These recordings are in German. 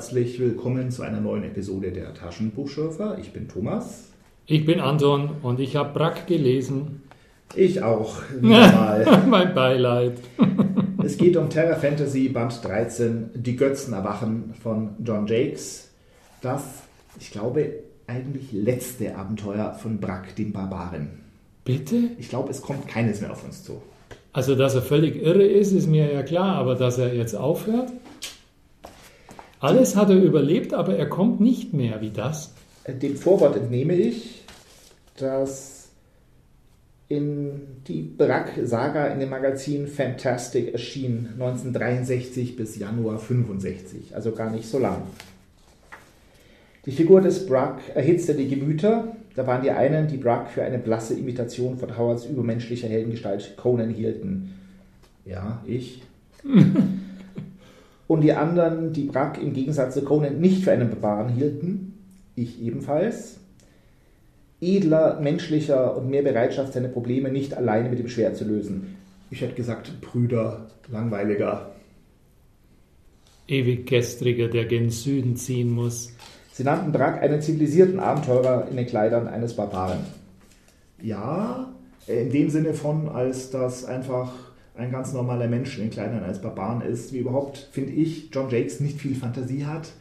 Herzlich willkommen zu einer neuen Episode der Taschenbuchschürfer. Ich bin Thomas. Ich bin Anton und ich habe Brack gelesen. Ich auch, mal. mein Beileid. es geht um Terra Fantasy Band 13, Die Götzen erwachen von John Jakes. Das, ich glaube, eigentlich letzte Abenteuer von Brack, dem Barbaren. Bitte? Ich glaube, es kommt keines mehr auf uns zu. Also, dass er völlig irre ist, ist mir ja klar, aber dass er jetzt aufhört? Alles hat er überlebt, aber er kommt nicht mehr. Wie das? Dem Vorwort entnehme ich, dass in die Brack-Saga in dem Magazin Fantastic erschien 1963 bis Januar 65, also gar nicht so lang. Die Figur des Brack erhitzte die Gemüter. Da waren die einen, die Brack für eine blasse Imitation von Howards übermenschlicher Heldengestalt Conan hielten. Ja, ich. und die anderen, die Brack im Gegensatz zu Conan nicht für einen Barbaren hielten, ich ebenfalls. Edler, menschlicher und mehr Bereitschaft, seine Probleme nicht alleine mit dem Schwert zu lösen. Ich hätte gesagt, Brüder, langweiliger. Ewig gestriger, der gen Süden ziehen muss. Sie nannten Brack einen zivilisierten Abenteurer in den Kleidern eines Barbaren. Ja, in dem Sinne von, als das einfach ein ganz normaler Mensch in Kleidern als Barbaren ist, wie überhaupt, finde ich, John Jakes nicht viel Fantasie hat.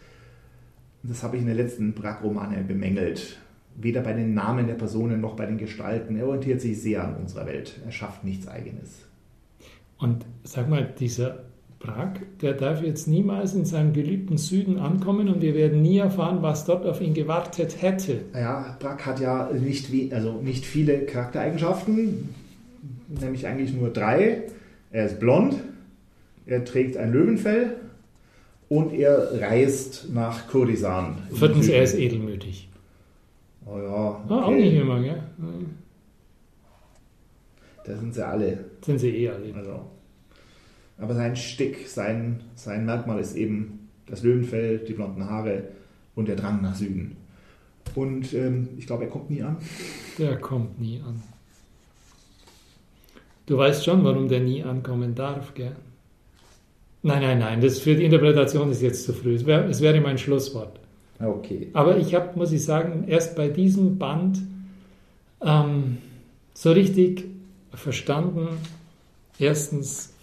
Das habe ich in den letzten Brack-Romane bemängelt. Weder bei den Namen der Personen noch bei den Gestalten. Er orientiert sich sehr an unserer Welt. Er schafft nichts Eigenes. Und sag mal, dieser Brack, der darf jetzt niemals in seinem geliebten Süden ankommen und wir werden nie erfahren, was dort auf ihn gewartet hätte. Ja, Brack hat ja nicht, wie, also nicht viele Charaktereigenschaften, nämlich eigentlich nur drei. Er ist blond, er trägt ein Löwenfell und er reist nach Kurdistan. Viertens, er ist edelmütig. Oh ja. Okay. Ah, auch nicht immer, gell? Da sind sie alle. Sind sie eh alle. Also. Aber sein Stick, sein, sein Merkmal ist eben das Löwenfell, die blonden Haare und der Drang nach Süden. Und ähm, ich glaube, er kommt nie an. Der kommt nie an. Du weißt schon, warum der nie ankommen darf, gell? Nein, nein, nein, das für die Interpretation ist jetzt zu früh. Es wäre, es wäre mein Schlusswort. Okay. Aber ich habe, muss ich sagen, erst bei diesem Band ähm, so richtig verstanden, erstens,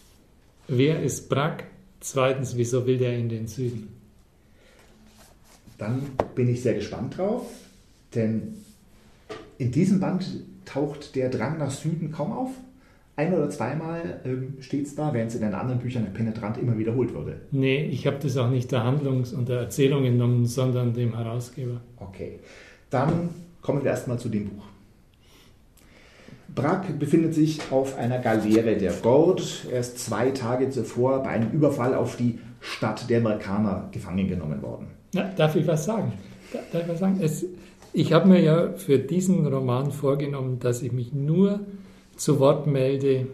wer ist Brack? Zweitens, wieso will der in den Süden? Dann bin ich sehr gespannt drauf, denn in diesem Band taucht der Drang nach Süden kaum auf. Ein oder zweimal ähm, steht es da, während es in den anderen Büchern penetrant immer wiederholt wurde. Nee, ich habe das auch nicht der Handlungs- und der Erzählung entnommen, sondern dem Herausgeber. Okay, dann kommen wir erstmal zu dem Buch. Brack befindet sich auf einer Galeere der Gord. Er ist zwei Tage zuvor bei einem Überfall auf die Stadt der Merkaner gefangen genommen worden. Na, darf ich was sagen? Darf ich was sagen? Es, ich habe mir ja für diesen Roman vorgenommen, dass ich mich nur zu Wort melde,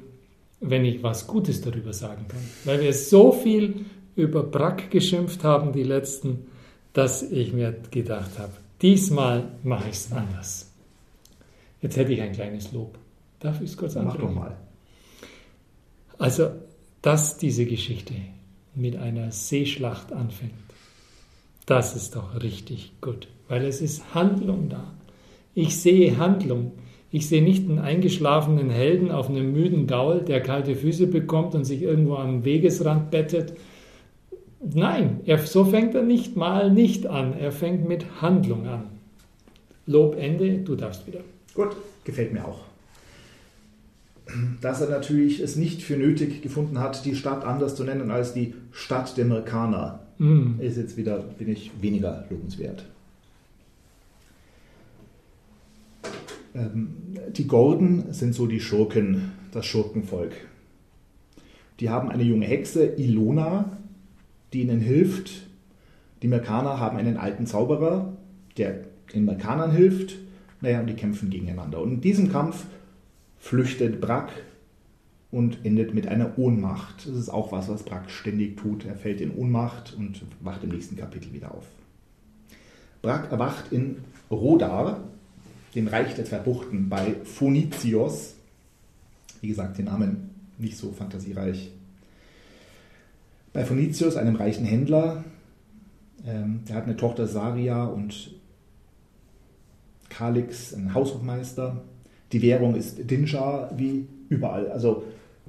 wenn ich was Gutes darüber sagen kann. Weil wir so viel über Brack geschimpft haben, die letzten, dass ich mir gedacht habe, diesmal mache ich es anders. Jetzt hätte ich ein kleines Lob. Darf ich es kurz Mach anbringen? doch mal. Also, dass diese Geschichte mit einer Seeschlacht anfängt, das ist doch richtig gut, weil es ist Handlung da. Ich sehe Handlung. Ich sehe nicht einen eingeschlafenen Helden auf einem müden Gaul, der kalte Füße bekommt und sich irgendwo am Wegesrand bettet. Nein, er, so fängt er nicht mal nicht an. Er fängt mit Handlung an. Lob Ende, du darfst wieder. Gut, gefällt mir auch. Dass er natürlich es nicht für nötig gefunden hat, die Stadt anders zu nennen als die Stadt der Merkaner, Mm. ist jetzt wieder, bin ich, weniger lobenswert. Die Gordon sind so die Schurken, das Schurkenvolk. Die haben eine junge Hexe, Ilona, die ihnen hilft. Die Merkaner haben einen alten Zauberer, der den Merkanern hilft. Naja, und die kämpfen gegeneinander. Und in diesem Kampf flüchtet Brack und endet mit einer Ohnmacht. Das ist auch was, was Brack ständig tut. Er fällt in Ohnmacht und wacht im nächsten Kapitel wieder auf. Brack erwacht in Rodar, dem Reich der zwei Buchten, bei Phonizios. Wie gesagt, den Namen nicht so fantasiereich. Bei Phonizios, einem reichen Händler, Ähm, der hat eine Tochter Saria und Kalix, ein Haushofmeister. Die Währung ist Dinjar wie überall. Also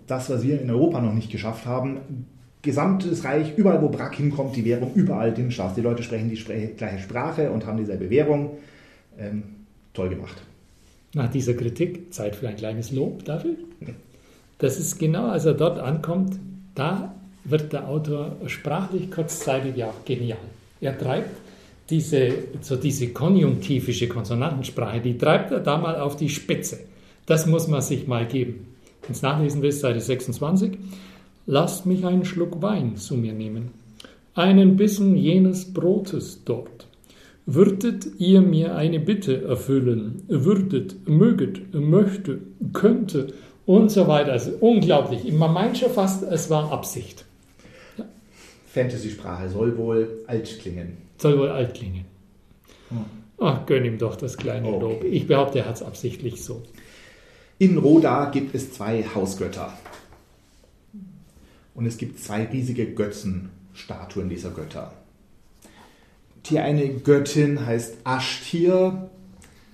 das, was wir in Europa noch nicht geschafft haben, gesamtes Reich, überall wo Brack hinkommt, die Währung überall Dinjar. Die Leute sprechen die gleiche Sprache und haben dieselbe Währung. Ähm, toll gemacht. Nach dieser Kritik Zeit für ein kleines Lob dafür. Das ist genau, als er dort ankommt, da wird der Autor sprachlich kurzzeitig ja auch genial. Er treibt diese, so diese konjunktivische Konsonantensprache, die treibt er da mal auf die Spitze. Das muss man sich mal geben. Wenn es nachlesen willst, Seite 26. Lasst mich einen Schluck Wein zu mir nehmen, einen Bissen jenes Brotes dort. Würdet ihr mir eine Bitte erfüllen, würdet, möget, möchte, könnte und so weiter. Also unglaublich. Man meint schon fast, es war Absicht. Ja. Fantasy-Sprache soll wohl alt klingen. Soll wohl alt klingen. Hm. Ach, gönn ihm doch das kleine okay. Lob. Ich behaupte, er hat es absichtlich so. In Roda gibt es zwei Hausgötter. Und es gibt zwei riesige Götzenstatuen dieser Götter. Die eine Göttin heißt Ashtir,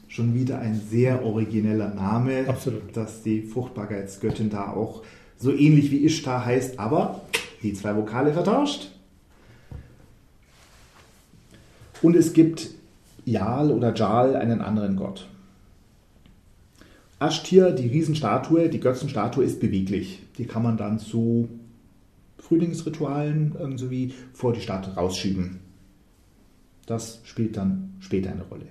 schon wieder ein sehr origineller Name, Absolut. dass die Fruchtbarkeitsgöttin da auch so ähnlich wie Ishtar heißt, aber die zwei Vokale vertauscht. Und es gibt Jal oder Jal, einen anderen Gott. Ashtir, die Riesenstatue, die Götzenstatue ist beweglich. Die kann man dann zu Frühlingsritualen irgendwie vor die Stadt rausschieben. Das spielt dann später eine Rolle.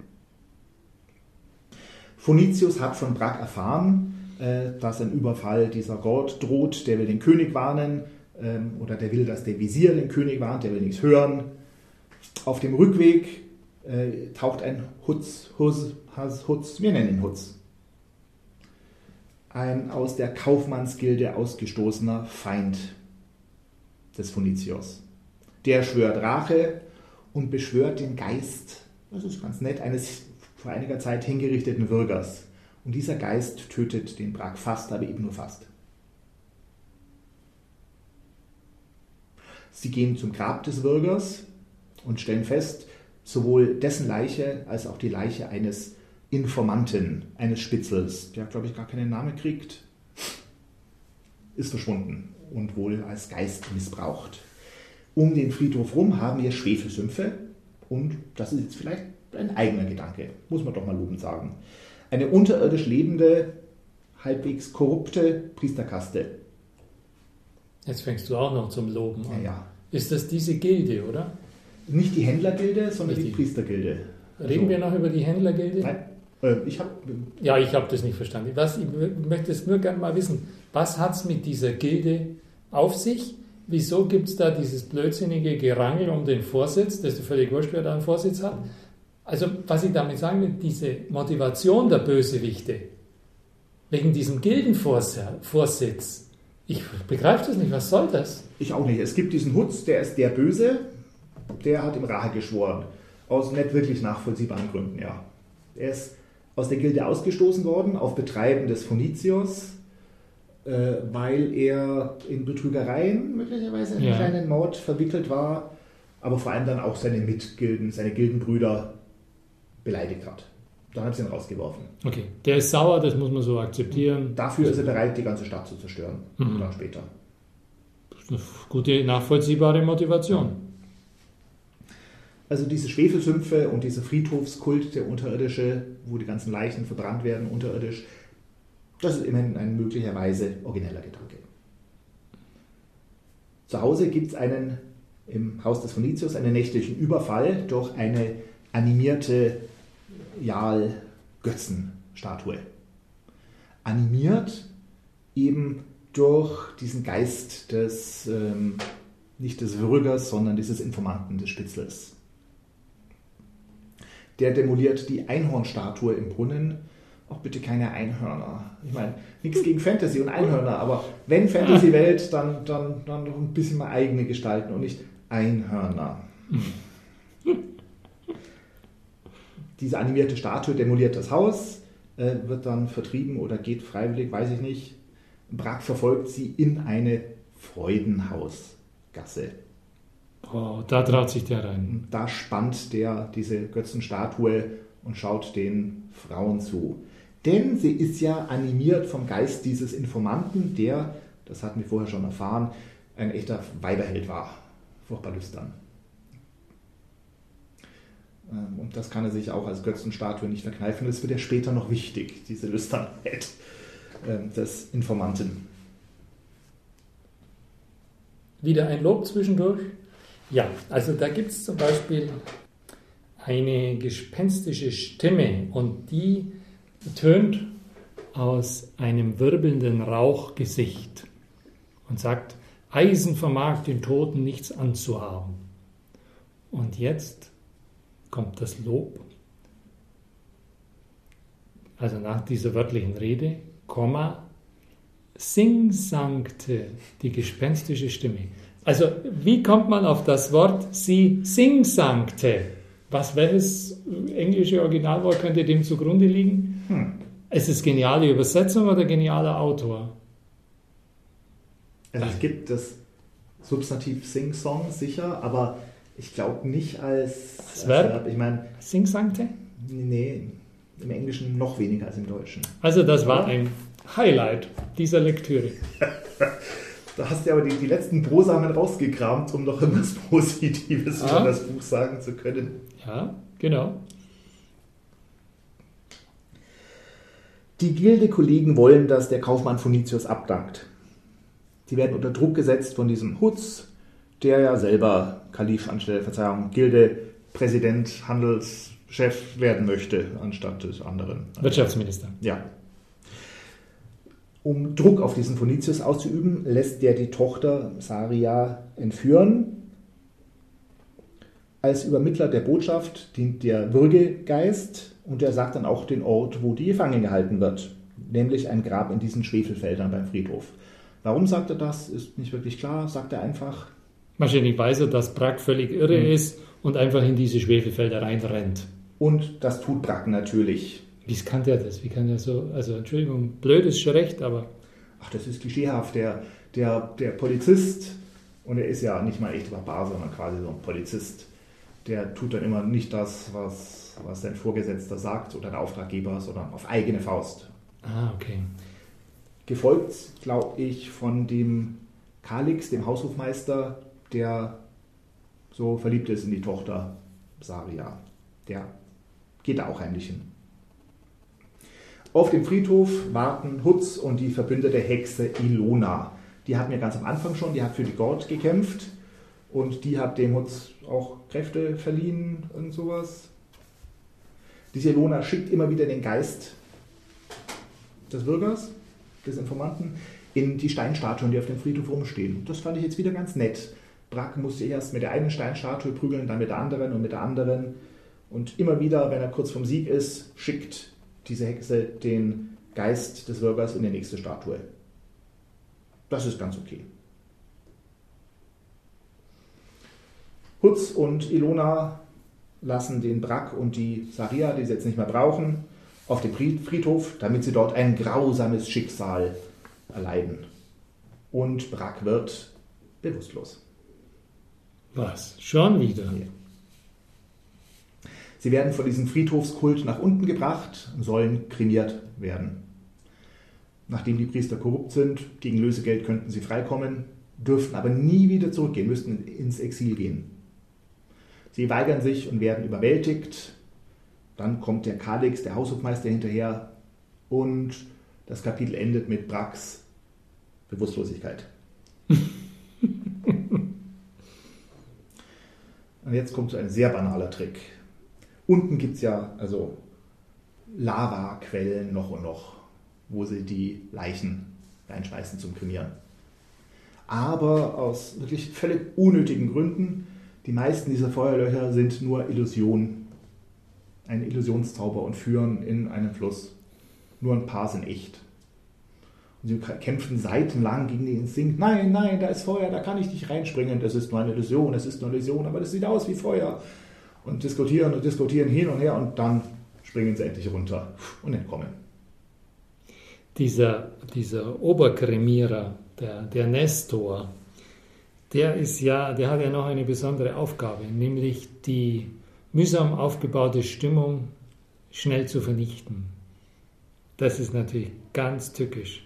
Phonicius hat von Brack erfahren, äh, dass ein Überfall dieser Gott droht, der will den König warnen ähm, oder der will, dass der Visier den König warnt, der will nichts hören. Auf dem Rückweg äh, taucht ein Hutz, Hutz, Hutz, wir nennen ihn Hutz, ein aus der Kaufmannsgilde ausgestoßener Feind des Phonicios. Der schwört Rache und beschwört den Geist, das ist ganz nett, eines vor einiger Zeit hingerichteten Würgers. Und dieser Geist tötet den Brag fast, aber eben nur fast. Sie gehen zum Grab des Würgers und stellen fest, sowohl dessen Leiche als auch die Leiche eines Informanten, eines Spitzels, der, glaube ich, gar keinen Namen kriegt, ist verschwunden und wohl als Geist missbraucht. Um den Friedhof rum haben wir Schwefelsümpfe und das ist jetzt vielleicht ein eigener Gedanke, muss man doch mal lobend sagen. Eine unterirdisch lebende, halbwegs korrupte Priesterkaste. Jetzt fängst du auch noch zum Loben an. Ja, ja. Ist das diese Gilde, oder? Nicht die Händlergilde, sondern Nicht die, Priestergilde. Reden also, wir noch über die Händlergilde? Nein. Äh, ich habe. Ja, ich habe das nicht verstanden. Was, ich möchte es nur gerne mal wissen. Was hat es mit dieser Gilde auf sich? Wieso gibt es da dieses blödsinnige Gerangel um den Vorsitz, das ist völlig wurscht, wer da einen Vorsitz hat? Also, was ich damit sagen will, diese Motivation der Bösewichte, wegen diesem Gildenvorsitz, ich begreife das nicht, was soll das? Ich auch nicht. Es gibt diesen Hutz, der ist der Böse, der hat im Rache geschworen. Aus nicht wirklich nachvollziehbaren Gründen, ja. Er ist aus der Gilde ausgestoßen worden auf Betreiben des Phonizios, weil er in Betrügereien möglicherweise in einen ja. kleinen Mord verwickelt war, aber vor allem dann auch seine Mitgilden, seine Gildenbrüder beleidigt hat. Dann hat sie ihn rausgeworfen. Okay, der ist sauer, das muss man so akzeptieren. Dafür ist er bereit, die ganze Stadt zu zerstören. Mhm. Dann später. Eine gute, nachvollziehbare Motivation. Also diese Schwefelsümpfe und dieser Friedhofskult, der unterirdische, wo die ganzen Leichen verbrannt werden, unterirdisch, das ist immerhin ein möglicherweise origineller Gedanke. Zu Hause gibt es einen, im Haus des Phonicius, einen nächtlichen Überfall durch eine animierte Jal-Götzenstatue. Animiert eben durch diesen Geist des, ähm, nicht des Würgers, sondern dieses Informanten, des Spitzels. Der demoliert die Einhornstatue im Brunnen. Auch bitte keine Einhörner. Ich meine, nichts gegen Fantasy und Einhörner, aber wenn Fantasy-Welt, dann, dann, dann doch ein bisschen mal eigene gestalten und nicht Einhörner. Diese animierte Statue demoliert das Haus, äh, wird dann vertrieben oder geht freiwillig, weiß ich nicht. Brack verfolgt sie in eine Freudenhausgasse. Oh, da traut sich der rein. Da spannt der diese Götzenstatue und schaut den Frauen zu. Denn sie ist ja animiert vom Geist dieses Informanten, der, das hatten wir vorher schon erfahren, ein echter Weiberheld war. Furchtbar lüstern. Ähm, und das kann er sich auch als Götzenstatue nicht verkneifen. Das wird ja später noch wichtig, diese Lüsternheit ähm, des Informanten. Wieder ein Lob zwischendurch. Ja, also da gibt es zum Beispiel eine gespenstische Stimme und die tönt aus einem wirbelnden Rauchgesicht und sagt, Eisen vermag den Toten nichts anzuhaben. Und jetzt kommt das Lob. Also nach dieser wörtlichen Rede, Komma, sing-sangte die gespenstische Stimme. Also wie kommt man auf das Wort sie sing-sangte? Was welches englische Originalwort könnte dem zugrunde liegen? Hm. Ist es geniale Übersetzung oder genialer Autor? Also es gibt das Substantiv Sing-Song sicher, aber ich glaube nicht als, als Verb. Ich meine. Sing-Sangte? Nee, im Englischen noch weniger als im Deutschen. Also das war ein Highlight dieser Lektüre. da hast du aber die, die letzten Brosamen rausgekramt, um noch etwas Positives ah. über das Buch sagen zu können. Ja, genau. Die Gildekollegen wollen, dass der Kaufmann Phonicius abdankt. Die werden unter Druck gesetzt von diesem Hutz, der ja selber Kalif anstelle, Verzeihung, Gilde, Präsident, Handelschef werden möchte, anstatt des anderen. Wirtschaftsminister. Ja. Um Druck auf diesen Phonicius auszuüben, lässt der die Tochter Saria entführen. Als Übermittler der Botschaft dient der Würgegeist und er sagt dann auch den Ort, wo die gefangen gehalten wird, nämlich ein Grab in diesen Schwefelfeldern beim Friedhof. Warum sagt er das, ist nicht wirklich klar, sagt er einfach, Wahrscheinlich weiß er, dass Brack völlig irre mhm. ist und einfach in diese Schwefelfelder reinrennt. Und das tut Brack natürlich. Wie kann der das? Wie kann er so, also Entschuldigung, blöd ist schon recht, aber. Ach, das ist klischeehaft. Der, der, der Polizist, und er ist ja nicht mal echt Barbar, sondern quasi so ein Polizist, der tut dann immer nicht das, was, was sein Vorgesetzter sagt oder der Auftraggeber, sondern auf eigene Faust. Ah, okay. Gefolgt, glaube ich, von dem Kalix, dem Haushofmeister, der so verliebt ist in die Tochter Saria. Der geht da auch heimlich hin. Auf dem Friedhof warten Hutz und die verbündete Hexe Ilona. Die hatten wir ganz am Anfang schon, die hat für die Gord gekämpft und die hat dem Hutz auch Kräfte verliehen und sowas. Diese Ilona schickt immer wieder den Geist des Bürgers, des Informanten, in die Steinstatuen, die auf dem Friedhof rumstehen. Das fand ich jetzt wieder ganz nett. Brack musste erst mit der einen Steinstatue prügeln, dann mit der anderen und mit der anderen. Und immer wieder, wenn er kurz vom Sieg ist, schickt diese Hexe den Geist des Bürgers in die nächste Statue. Das ist ganz okay. Hutz und Ilona lassen den Brack und die Saria, die sie jetzt nicht mehr brauchen, auf dem Friedhof, damit sie dort ein grausames Schicksal erleiden. Und Brack wird bewusstlos. Was? Schon wieder? Ja. Sie werden von diesem Friedhofskult nach unten gebracht und sollen kremiert werden. Nachdem die Priester korrupt sind, gegen Lösegeld könnten sie freikommen, dürften aber nie wieder zurückgehen, müssten ins Exil gehen. Sie weigern sich und werden überwältigt. Dann kommt der Kalix, der Haushofmeister, hinterher und das Kapitel endet mit Brax Bewusstlosigkeit. Und jetzt kommt so ein sehr banaler Trick. Unten gibt es ja also Lavaquellen noch und noch, wo sie die Leichen reinschmeißen zum Kremieren. Aber aus wirklich völlig unnötigen Gründen, die meisten dieser Feuerlöcher sind nur Illusion, ein Illusionszauber und führen in einen Fluss. Nur ein paar sind echt. Und sie kämpfen seitenlang gegen den Instinkt. Nein, nein, da ist Feuer, da kann ich nicht reinspringen. Das ist nur eine Illusion, es ist nur eine Illusion, aber das sieht aus wie Feuer. Und diskutieren und diskutieren hin und her und dann springen sie endlich runter und entkommen. Dieser, dieser Oberkremierer, der, der Nestor, der ist ja, der hat ja noch eine besondere Aufgabe, nämlich die mühsam aufgebaute Stimmung schnell zu vernichten. Das ist natürlich ganz tückisch.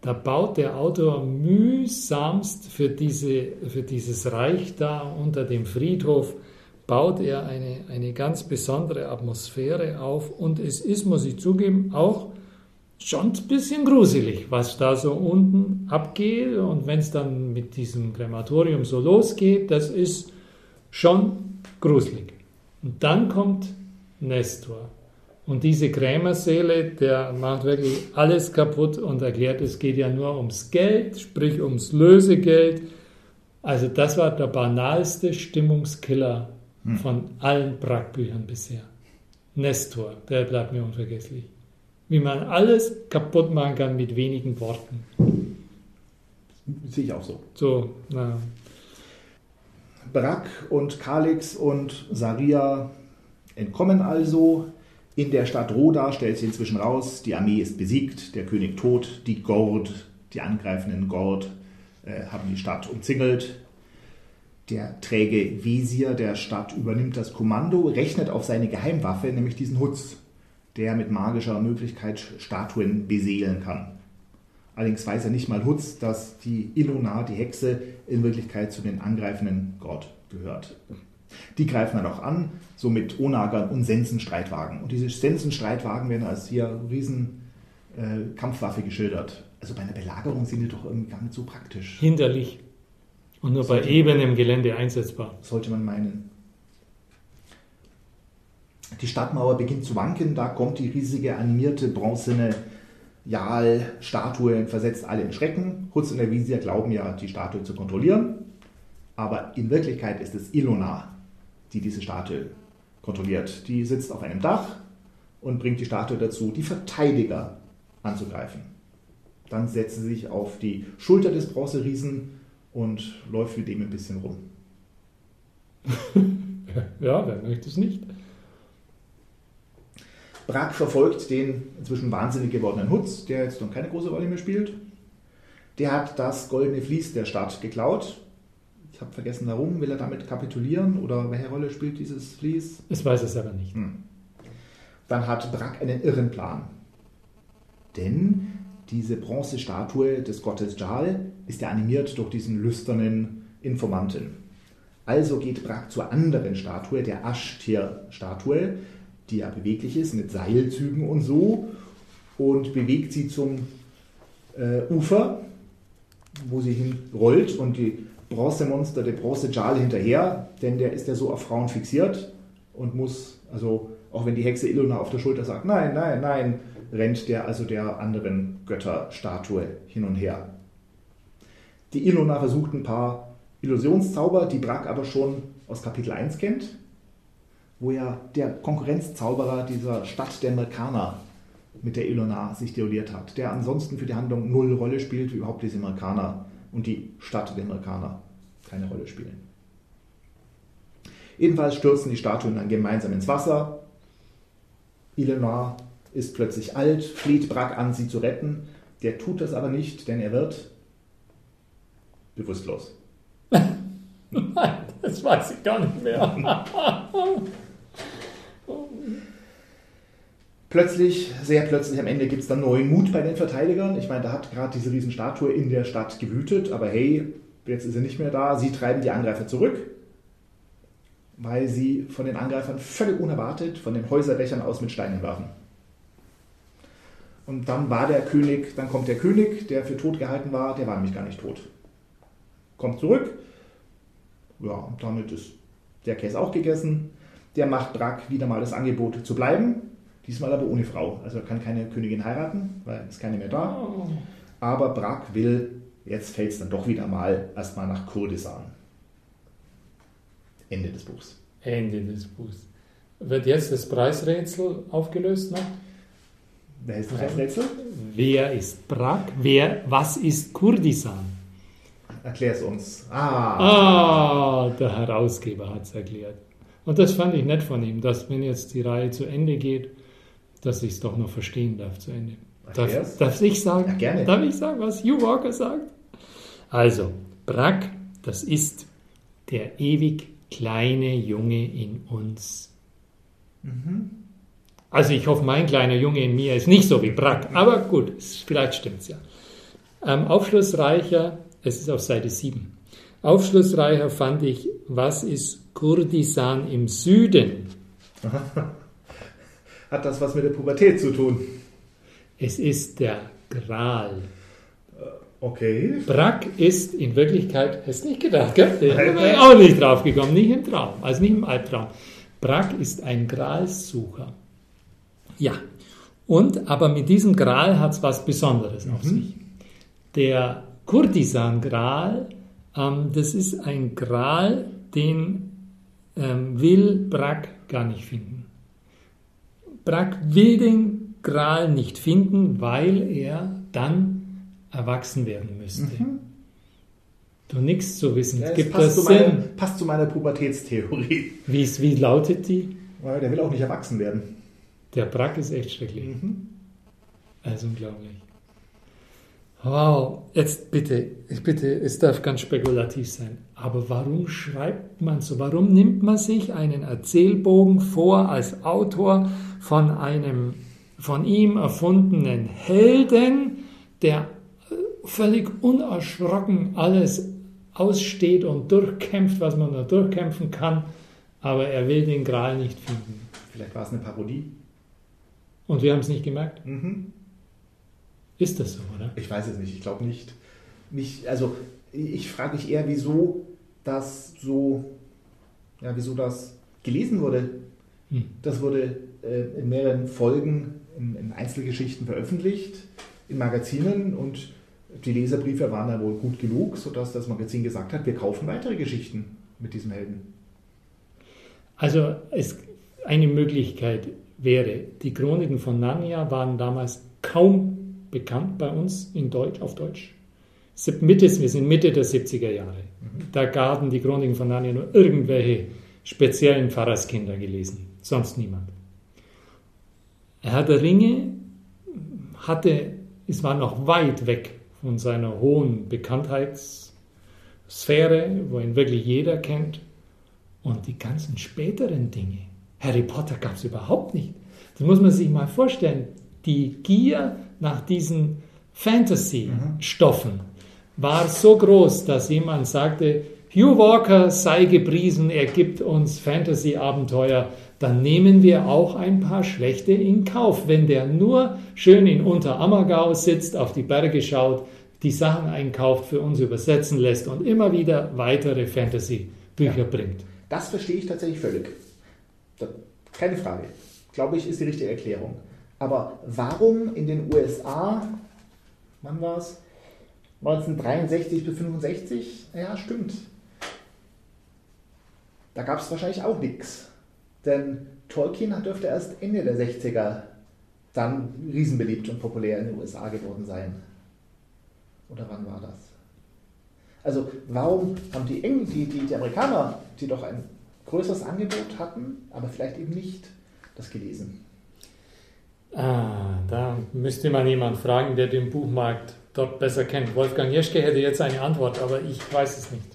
Da baut der Autor mühsamst für, diese, für dieses Reich da unter dem Friedhof, baut er eine, eine ganz besondere Atmosphäre auf und es ist, muss ich zugeben, auch schon ein bisschen gruselig, was da so unten abgeht. Und wenn es dann mit diesem Krematorium so losgeht, das ist schon gruselig. Und dann kommt Nestor. Und diese Krämerseele, der macht wirklich alles kaputt und erklärt, es geht ja nur ums Geld, sprich ums Lösegeld. Also das war der banalste Stimmungskiller hm. von allen Brackbüchern bisher. Nestor, der bleibt mir unvergesslich wie man alles kaputt machen kann mit wenigen Worten. Sehe ich auch so. So, na. Brack und Kalix und Saria entkommen also. In der Stadt Roda stellt sich inzwischen raus, die Armee ist besiegt, der König tot, die Gord, die angreifenden Gord, äh, haben die Stadt umzingelt. Der träge Wesir der Stadt übernimmt das Kommando, rechnet auf seine Geheimwaffe, nämlich diesen Hutz der mit magischer Möglichkeit Statuen beseelen kann. Allerdings weiß er nicht mal Hutz, dass die Ilona, die Hexe, in Wirklichkeit zu den angreifenden Gott gehört. Die greifen dann auch an, so mit Onagern und Sensenstreitwagen. Und diese Sensenstreitwagen werden als hier riesen äh, Kampfwaffe geschildert. Also bei einer Belagerung sind die doch irgendwie gar nicht so praktisch. Hinderlich. Und nur bei ebenem Gelände einsetzbar. Sollte man meinen. Die Stadtmauer beginnt zu wanken, da kommt die riesige animierte bronzene Jal-Statue, versetzt alle in Schrecken. Hutz und der Visier glauben ja, die Statue zu kontrollieren, aber in Wirklichkeit ist es Ilona, die diese Statue kontrolliert. Die sitzt auf einem Dach und bringt die Statue dazu, die Verteidiger anzugreifen. Dann setzt sie sich auf die Schulter des Bronzeriesen und läuft mit dem ein bisschen rum. ja, wer möchte es nicht? Brack verfolgt den inzwischen wahnsinnig gewordenen Hutz, der jetzt noch keine große Rolle mehr spielt. Der hat das goldene Vlies der Stadt geklaut. Ich habe vergessen, warum. Will er damit kapitulieren oder welche Rolle spielt dieses Vlies? Ich weiß es aber nicht. Hm. Dann hat Brack einen irren Plan. Denn diese Bronzestatue des Gottes Jal ist ja animiert durch diesen lüsternen Informanten. Also geht Brack zur anderen Statue, der Ashtir-Statue, die ja beweglich ist, mit Seilzügen und so, und bewegt sie zum äh, Ufer, wo sie hinrollt und die Bronzemonster, der Bronze-Jal hinterher, denn der ist ja so auf Frauen fixiert und muss, also auch wenn die Hexe Ilona auf der Schulter sagt, nein, nein, nein, rennt der also der anderen Götterstatue hin und her. Die Ilona versucht ein paar Illusionszauber, die Brack aber schon aus Kapitel 1 kennt wo ja der Konkurrenzzauberer dieser Stadt der Merkaner mit der Ilona sich duelliert hat, der ansonsten für die Handlung null Rolle spielt, wie überhaupt diese Merkaner und die Stadt der Merkaner keine Rolle spielen. Jedenfalls stürzen die Statuen dann gemeinsam ins Wasser. Ilona ist plötzlich alt, fleht Brack an, sie zu retten. Der tut das aber nicht, denn er wird bewusstlos. Nein, das weiß ich gar nicht mehr. Plötzlich, sehr plötzlich am Ende gibt es dann neuen Mut bei den Verteidigern. Ich meine, da hat gerade diese Riesenstatue in der Stadt gewütet, aber hey, jetzt ist sie nicht mehr da. Sie treiben die Angreifer zurück, weil sie von den Angreifern völlig unerwartet von den Häuserdächern aus mit Steinen werfen. Und dann war der König, dann kommt der König, der für tot gehalten war, der war nämlich gar nicht tot. Kommt zurück, ja, damit ist der Käse auch gegessen. Der macht Brack wieder mal das Angebot zu bleiben Diesmal aber ohne Frau. Also er kann keine Königin heiraten, weil es keine mehr da. Oh. Aber Brack will, jetzt fällt es dann doch wieder mal erstmal nach Kurdistan. Ende des Buchs. Ende des Buchs. Wird jetzt das Preisrätsel aufgelöst noch? Wer ist das Preisrätsel? Wer ist Brack? Wer, was ist Kurdistan? Erklär es uns. Ah. ah, der Herausgeber hat es erklärt. Und das fand ich nett von ihm, dass wenn jetzt die Reihe zu Ende geht, dass ich es doch noch verstehen darf zu Ende. Darf, darf, ich sagen? Ja, gerne. Darf ich sagen, was Hugh Walker sagt? Also, Brack, Das ist der ewig kleine Junge in uns. Also ich hoffe, mein kleiner Junge in mir ist nicht so wie Brack, aber gut, vielleicht stimmt es ja. Ähm, aufschlussreicher, es ist auf Seite 7. Aufschlussreicher fand ich, was ist Kurdistan im Süden? Hat das was mit der Pubertät zu tun? Es ist der Gral. Okay. Brack ist in Wirklichkeit, hast nicht gedacht, gell? Da bin ich auch nicht drauf gekommen, nicht im Traum, also nicht im Albtraum. Brack ist ein Gralsucher. Ja, und aber mit diesem Gral hat es was Besonderes auf sich. Der Kurdisan-Gral, ähm, das ist ein Gral, den ähm, will Brack gar nicht finden. Brack will den Gral nicht finden, weil er dann erwachsen werden müsste. Du nichts zu wissen. Ja, Gibt passt, das zu meiner, passt zu meiner Pubertätstheorie. Wie, ist- wie lautet die? Weil Der will auch nicht erwachsen werden. Der Brack ist echt schrecklich. Also unglaublich. Wow, jetzt bitte, ich bitte, es darf ganz spekulativ sein. Aber warum schreibt man so? Warum nimmt man sich einen Erzählbogen vor als Autor von einem von ihm erfundenen Helden, der äh, völlig unerschrocken alles aussteht und durchkämpft, was man nur durchkämpfen kann, aber er will den Gral nicht finden. Vielleicht war es eine Parodie. Und wir haben es nicht gemerkt. Mhm. Ist das so, oder? Ich weiß es nicht, ich glaube nicht. nicht. Also ich frage mich eher, wieso das so, ja, wieso das gelesen wurde. Hm. Das wurde äh, in mehreren Folgen in, in Einzelgeschichten veröffentlicht, in Magazinen und die Leserbriefe waren ja wohl gut genug, sodass das Magazin gesagt hat, wir kaufen weitere Geschichten mit diesem Helden. Also es, eine Möglichkeit wäre, die Chroniken von Narnia waren damals kaum bekannt bei uns in Deutsch, auf Deutsch. Mitte, wir sind Mitte der 70er Jahre. Da gaben die Chroniken von Narnia nur irgendwelche speziellen Pfarrerskinder gelesen, sonst niemand. Herr der Ringe hatte, es war noch weit weg von seiner hohen Bekanntheitssphäre, wo ihn wirklich jeder kennt. Und die ganzen späteren Dinge, Harry Potter gab es überhaupt nicht. Das muss man sich mal vorstellen. Die Gier nach diesen Fantasy-Stoffen war so groß, dass jemand sagte, Hugh Walker sei gepriesen, er gibt uns Fantasy-Abenteuer, dann nehmen wir auch ein paar schlechte in Kauf. Wenn der nur schön in Unterammergau sitzt, auf die Berge schaut, die Sachen einkauft, für uns übersetzen lässt und immer wieder weitere Fantasy-Bücher bringt. Das verstehe ich tatsächlich völlig. Keine Frage. Glaube ich, ist die richtige Erklärung. Aber warum in den USA, wann war es? 1963 bis 65? Ja, stimmt. Da gab es wahrscheinlich auch nichts. Denn Tolkien dürfte erst Ende der 60er dann riesenbeliebt und populär in den USA geworden sein. Oder wann war das? Also warum haben die Engl die, die, die Amerikaner, die doch ein größeres Angebot hatten, aber vielleicht eben nicht das gelesen? Ah, da müsste man jemand fragen, der den Buchmarkt dort besser kennt. Wolfgang Jeschke hätte jetzt eine Antwort, aber ich weiß es nicht.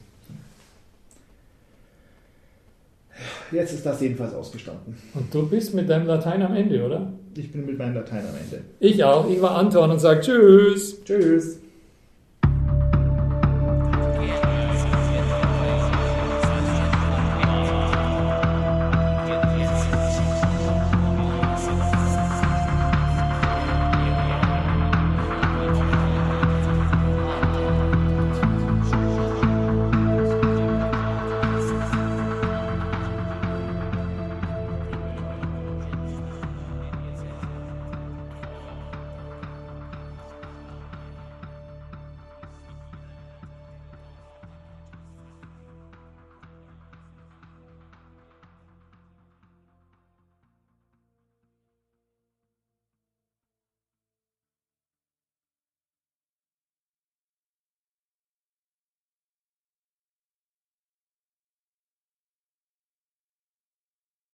Jetzt ist das jedenfalls ausgestanden. Und du bist mit deinem Latein am Ende, oder? Ich bin mit meinem Latein am Ende. Ich auch. Ich war Anton und sage Tschüss. Tschüss.